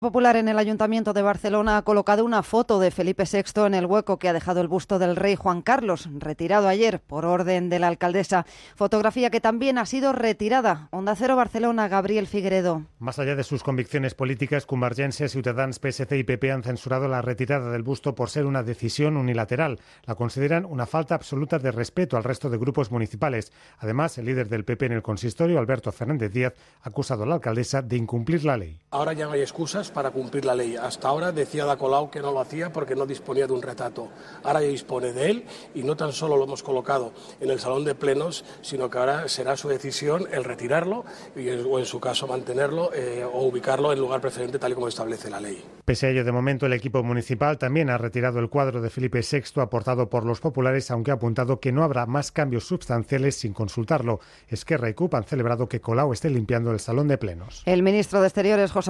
Popular en el Ayuntamiento de Barcelona ha colocado una foto de Felipe VI en el hueco que ha dejado el busto del rey Juan Carlos, retirado ayer por orden de la alcaldesa. Fotografía que también ha sido retirada. Onda Cero Barcelona, Gabriel Figueredo. Más allá de sus convicciones políticas, Convergencia, Ciutadans, PSC y PP han censurado la retirada del busto por ser una decisión unilateral. La consideran una falta absoluta de respeto al resto de grupos municipales. Además, el líder del PP en el consistorio, Alberto Fernández Díaz, ha acusado a la alcaldesa de incumplir la ley. Ahora ya no hay excusas para cumplir la ley. Hasta ahora decía Da Colau que no lo hacía porque no disponía de un retrato. Ahora ya dispone de él y no tan solo lo hemos colocado en el salón de plenos, sino que ahora será su decisión el retirarlo y, o en su caso mantenerlo eh, o ubicarlo en lugar preferente tal y como establece la ley. Pese a ello, de momento el equipo municipal también ha retirado el cuadro de Felipe VI aportado por los populares, aunque ha apuntado que no habrá más cambios sustanciales sin consultarlo. Esquerra y CUP han celebrado que Colau esté limpiando el salón de plenos. El ministro de Exteriores, José